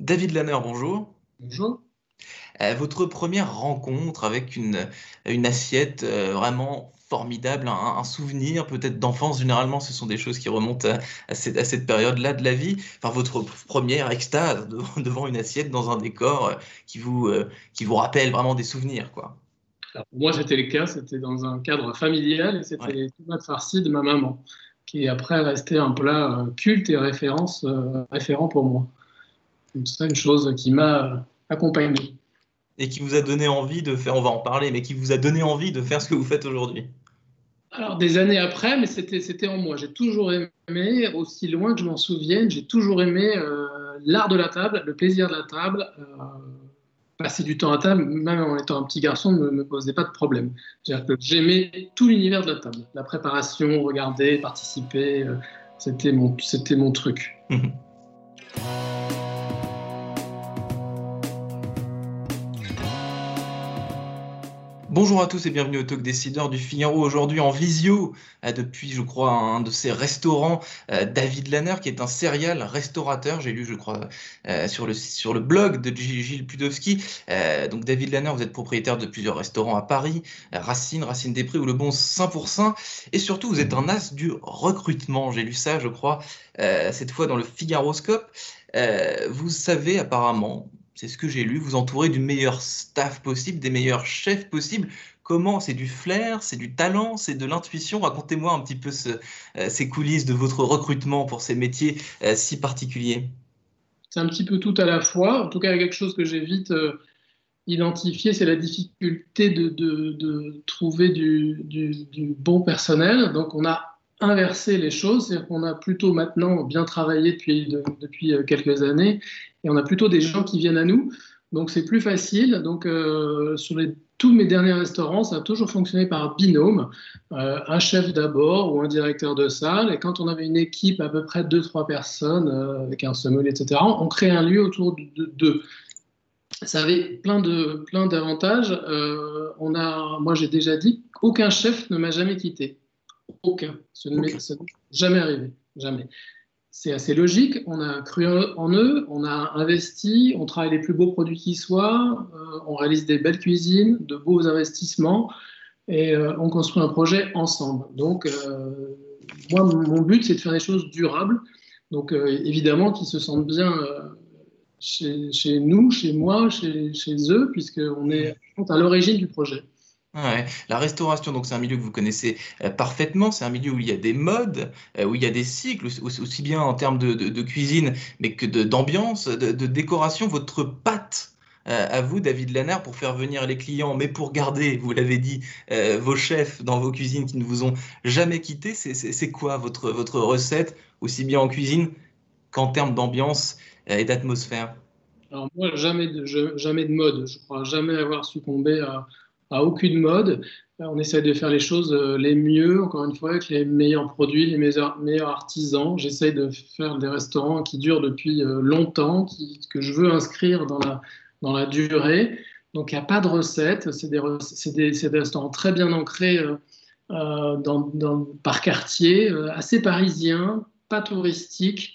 David Lanner, bonjour. Bonjour. Euh, votre première rencontre avec une, une assiette euh, vraiment formidable, un, un souvenir peut-être d'enfance, généralement ce sont des choses qui remontent à, à cette, à cette période-là de la vie, enfin votre première extase devant, devant une assiette dans un décor euh, qui, vous, qui vous rappelle vraiment des souvenirs. Quoi. Alors, pour moi, c'était le cas, c'était dans un cadre familial et c'était Ouais. les tomates farcies de ma maman, qui est après resté un plat culte et référence, référent pour moi. Donc, C'est une chose qui m'a accompagné. Et qui vous a donné envie de faire, on va en parler, mais qui vous a donné envie de faire ce que vous faites aujourd'hui. Alors, des années après, mais c'était c'était en moi. J'ai toujours aimé, aussi loin que je m'en souvienne, j'ai toujours aimé euh, l'art de la table, le plaisir de la table. euh, passer du temps à table, même en étant un petit garçon, ne me posait pas de problème. C'est-à-dire que J'aimais tout l'univers de la table. La préparation, regarder, participer, euh, c'était mon, c'était mon truc. Bonjour à tous et bienvenue au Talk Décideur du Figaro. Aujourd'hui en visio, depuis je crois un de ces restaurants, euh, David Lanner qui est un serial restaurateur. J'ai lu je crois euh, sur, le, blog de Gilles Pudowski. Euh, donc David Lanner, vous êtes propriétaire de plusieurs restaurants à Paris, Racine, Racine des Prés ou Le Bon Saint pour Saint. Et surtout vous êtes un as du recrutement. J'ai lu ça je crois cette fois dans le Figaroscope. Euh, vous savez apparemment, c'est ce que j'ai lu, vous entourez du meilleur staff possible, des meilleurs chefs possibles. Comment? C'est du flair, c'est du talent, c'est de l'intuition. Racontez-moi un petit peu euh, ces coulisses de votre recrutement pour ces métiers euh, si particuliers. C'est un petit peu tout à la fois. En tout cas, quelque chose que j'ai vite euh, identifié, c'est la difficulté de, trouver du, du- du bon personnel. Donc, on a inversé les choses, c'est-à-dire qu'on a plutôt maintenant bien travaillé depuis, de- depuis euh, quelques années, et on a plutôt des gens qui viennent à nous. Donc, c'est plus facile. Donc, euh, sur tous mes derniers restaurants, ça a toujours fonctionné par binôme. Euh, un chef d'abord ou un directeur de salle. Et quand on avait une équipe à peu près 2-3 personnes, avec un sommelier, etc., on crée un lieu autour de de- d'eux. Ça avait plein de plein d'avantages. On a, moi, j'ai déjà dit qu'aucun chef ne m'a jamais quitté. Aucun. Ce ne m'est Aucun. ce n'est jamais arrivé. Jamais. C'est assez logique. On a cru en eux, on a investi, on travaille les plus beaux produits qui soient, euh, on réalise des belles cuisines, de beaux investissements et euh, on construit un projet ensemble. Donc, euh, moi, mon but, c'est de faire des choses durables. Donc, évidemment, qu'ils se sentent bien chez, chez nous, chez moi, chez, chez eux, puisqu'on est à l'origine du projet. La restauration, donc c'est un milieu que vous connaissez euh, parfaitement. C'est un milieu où il y a des modes, euh, où il y a des cycles, aussi, bien en termes de, cuisine, mais que d'ambiance, de, décoration. Votre patte euh, à vous, David Lanner, pour faire venir les clients, mais pour garder, vous l'avez dit, euh, vos chefs dans vos cuisines qui ne vous ont jamais quitté, c'est- quoi votre, votre recette, aussi bien en cuisine qu'en termes d'ambiance et d'atmosphère? Alors moi, jamais de, jamais de mode. Je crois jamais avoir succombé à, à aucune mode. On essaie de faire les choses euh, les mieux, encore une fois, avec les meilleurs produits, les meilleurs, artisans. J'essaie de faire des restaurants qui durent depuis euh, longtemps, que je veux inscrire dans la, dans la durée. Donc il n'y a pas de recette. C'est des, des, des restaurants très bien ancrés euh, dans, dans- par quartier, assez parisiens, pas touristiques.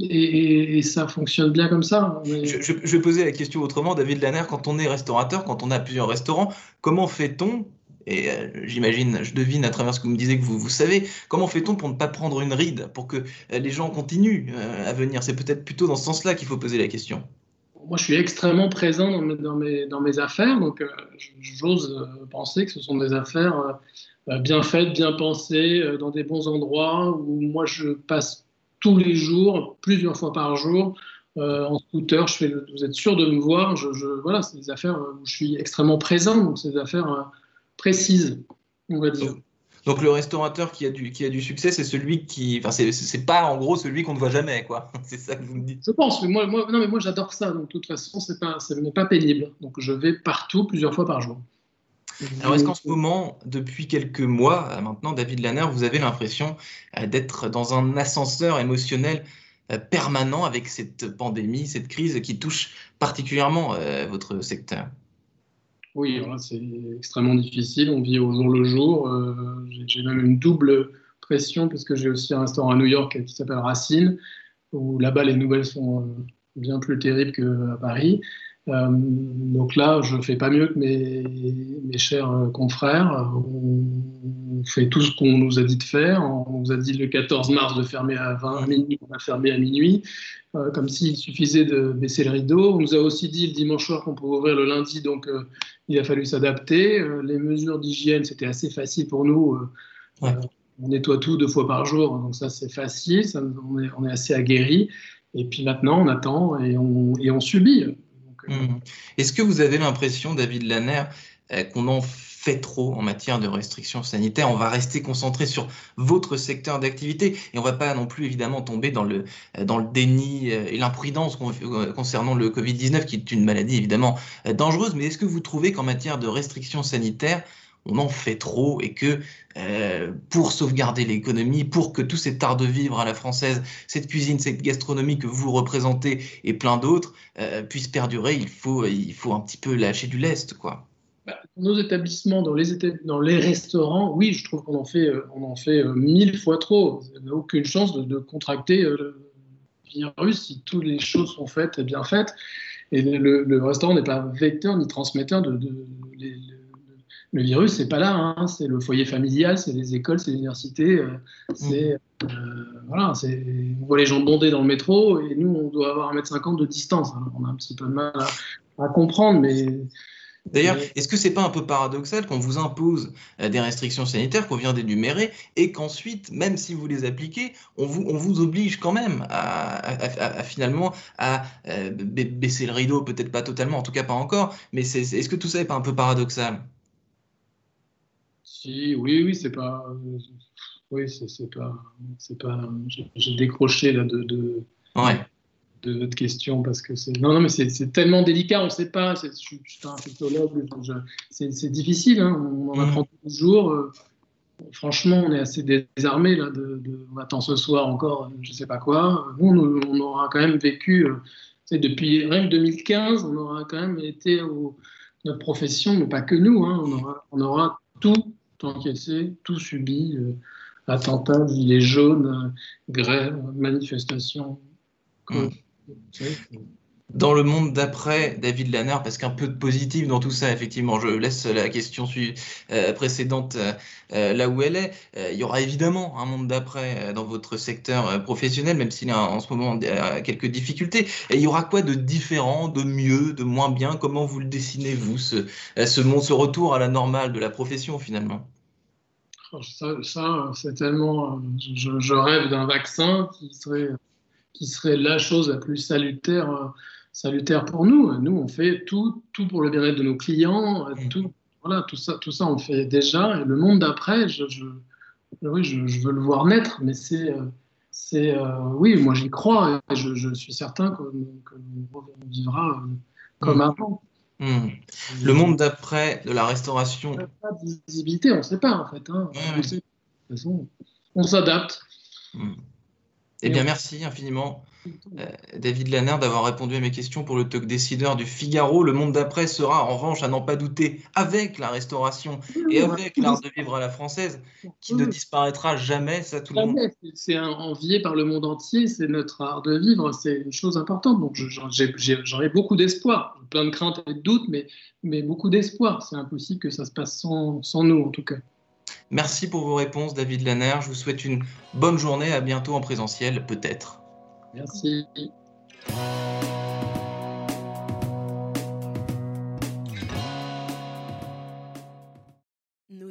Et, ça fonctionne bien comme ça. Mais- Je, je- je vais poser la question autrement, David Lanner, quand on est restaurateur, quand on a plusieurs restaurants, comment fait-on, et euh, j'imagine, je devine à travers ce que vous me disiez que vous, vous savez, comment fait-on pour ne pas prendre une ride, pour que euh, les gens continuent euh, à venir? C'est peut-être plutôt dans ce sens-là qu'il faut poser la question. Moi, je suis extrêmement présent dans mes, dans mes, dans mes affaires, donc j'ose penser que ce sont des affaires bien faites, bien pensées, dans des bons endroits, où moi je passe tous les jours, plusieurs fois par jour, euh, en scooter. Je fais vous êtes sûr de me voir je, je- Voilà, c'est des affaires où je suis extrêmement présent, donc c'est des affaires euh, précises, on va dire. Donc le restaurateur qui a du, qui a du succès, c'est celui qui, enfin c'est pas en gros celui qu'on ne voit jamais, quoi. c'est ça que vous me dites. Je pense. Mais moi, moi, non, mais moi j'adore ça. Donc de toute façon, c'est pas, ce n'est pas pénible. Donc je vais partout plusieurs fois par jour. Alors est-ce qu'en ce moment, depuis quelques mois euh, maintenant, David Lanner, vous avez l'impression euh, d'être dans un ascenseur émotionnel euh, permanent avec cette pandémie, cette crise qui touche particulièrement votre secteur? Oui, c'est extrêmement difficile. On vit au jour le jour. J'ai même une double pression parce que j'ai aussi un restaurant à New York qui s'appelle Racine, où là-bas les nouvelles sont bien plus terribles qu'à Paris. Euh, donc là, je ne fais pas mieux que mes, mes chers euh, confrères. On, fait tout ce qu'on nous a dit de faire. On nous a dit le 14 mars de fermer à 20 minuit, on a fermé à minuit, euh, comme s'il suffisait de baisser le rideau. On nous a aussi dit le dimanche soir qu'on pouvait ouvrir le lundi, donc il a fallu s'adapter. les mesures d'hygiène, c'était assez facile pour nous. on nettoie tout deux fois par jour, donc ça c'est facile, ça, on, est, on, est, assez aguerri. Et puis maintenant, on attend et on, et on subit. Mmh. Est-ce que vous avez l'impression, David Lanner, euh, qu'on en fait trop en matière de restrictions sanitaires? On va rester concentré sur votre secteur d'activité et on va pas non plus évidemment tomber dans le, euh, dans le déni euh, et l'imprudence concernant le Covid-19 qui est une maladie évidemment dangereuse. Mais est-ce que vous trouvez qu'en matière de restrictions sanitaires, on en fait trop et que euh, pour sauvegarder l'économie, pour que tout cet art de vivre à la française, cette cuisine, cette gastronomie que vous représentez et plein d'autres euh, puissent perdurer, il faut, il faut un petit peu lâcher du lest, quoi. Bah, nos établissements, dans les, restaurants, oui, je trouve qu'on en fait, euh, on en fait mille fois trop. On n'a aucune chance de, contracter le virus si toutes les choses sont faites et bien faites. Et le, restaurant n'est pas vecteur ni transmetteur de le virus, c'est pas là. Hein. C'est le foyer familial, c'est les écoles, c'est l'université. Euh, c'est mmh. euh, voilà, c'est on voit les gens bondés dans le métro et nous, on doit avoir 1m50 de distance. on a un petit peu de mal à, comprendre, mais D'ailleurs, est-ce que c'est pas un peu paradoxal qu'on vous impose euh, des restrictions sanitaires qu'on vient d'énumérer et qu'ensuite, même si vous les appliquez, on vous, on vous oblige quand même à, finalement à baisser le rideau, peut-être pas totalement, en tout cas pas encore, mais est-ce que tout ça n'est pas un peu paradoxal? Si, oui, oui, c'est pas. oui, c'est pas. C'est pas. J'ai décroché là de. de de votre question parce que c'est non non mais c'est tellement délicat on ne sait pas je, suis un infectologue c'est difficile hein, on en apprend tous les jours euh, franchement on est assez désarmé là de, on attend ce soir encore je ne sais pas quoi nous on, aura quand même vécu euh, depuis que 2015 on aura quand même été au, notre profession mais pas que nous hein, on aura on aura tout encaissé, tout subi, euh, attentats, gilets jaunes, grèves, manifestations. Hmm. Dans le monde d'après, David Lanner, parce qu'un peu de positif dans tout ça, effectivement, je laisse la question euh, précédente euh, là où elle est. il y aura évidemment un monde d'après dans votre secteur professionnel, même s'il y a en ce moment quelques difficultés. Et il y aura quoi de différent, de mieux, de moins bien? Comment vous le dessinez, vous, ce, ce, monde, ce retour à la normale de la profession, finalement? Ça, c'est tellement. Je, rêve d'un vaccin qui serait, qui serait la chose la plus salutaire, salutaire pour nous. Nous, on fait tout, tout pour le bien-être de nos clients. Mm. Tout, voilà, tout ça, tout ça, on fait déjà. Et le monde d'après, je, je, oui, je, veux le voir naître, mais c'est. c'est euh, oui, moi j'y crois et je, suis certain qu'on vivra comme mm. avant. Hmm. Le monde d'après de la restauration. Pas de visibilité, on ne sait pas en fait. Hein. On, s'adapte. Hmm. Eh bien, merci infiniment, David Lanner, d'avoir répondu à mes questions pour le talk décideur du Figaro. Le monde d'après sera, en revanche, à n'en pas douter, avec la restauration et avec l'art de vivre à la française, qui ne disparaîtra jamais, ça tout le monde. C'est envié par le monde entier, c'est notre art de vivre, c'est une chose importante. Donc, j'en ai beaucoup d'espoir, plein de craintes et de doutes, mais, mais beaucoup d'espoir. C'est impossible que ça se passe sans, sans nous, en tout cas. Merci pour vos réponses, David Lanner. Je vous souhaite une bonne journée. À bientôt en présentiel, peut-être. Merci.